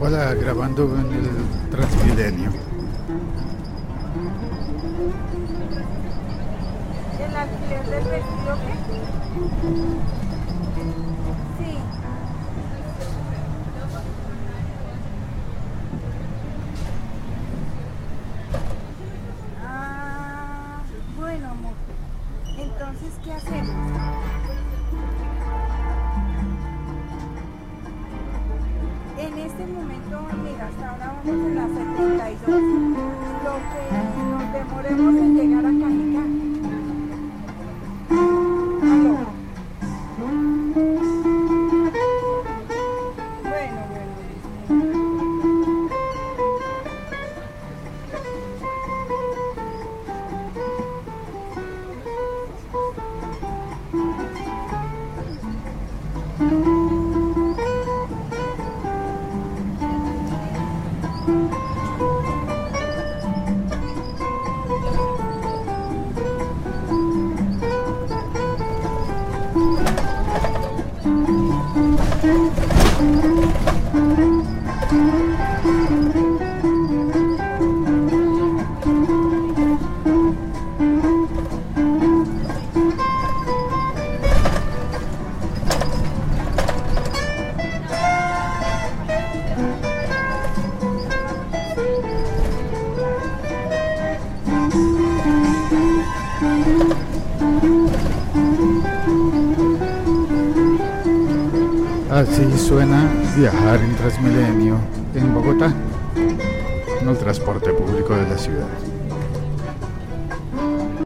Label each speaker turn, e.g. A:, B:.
A: Hola, grabando en el Transmilenio.
B: ¿El alquiler del vestido qué? Sí. Ah, bueno, amor. Entonces, ¿qué hacemos? Este momento, mira, hasta ahora vamos en la 72. Lo que nos demoremos en llegar a Cajicá. Bueno, bueno, Thank you.
A: Así suena viajar en Transmilenio en Bogotá, en el transporte público de la ciudad.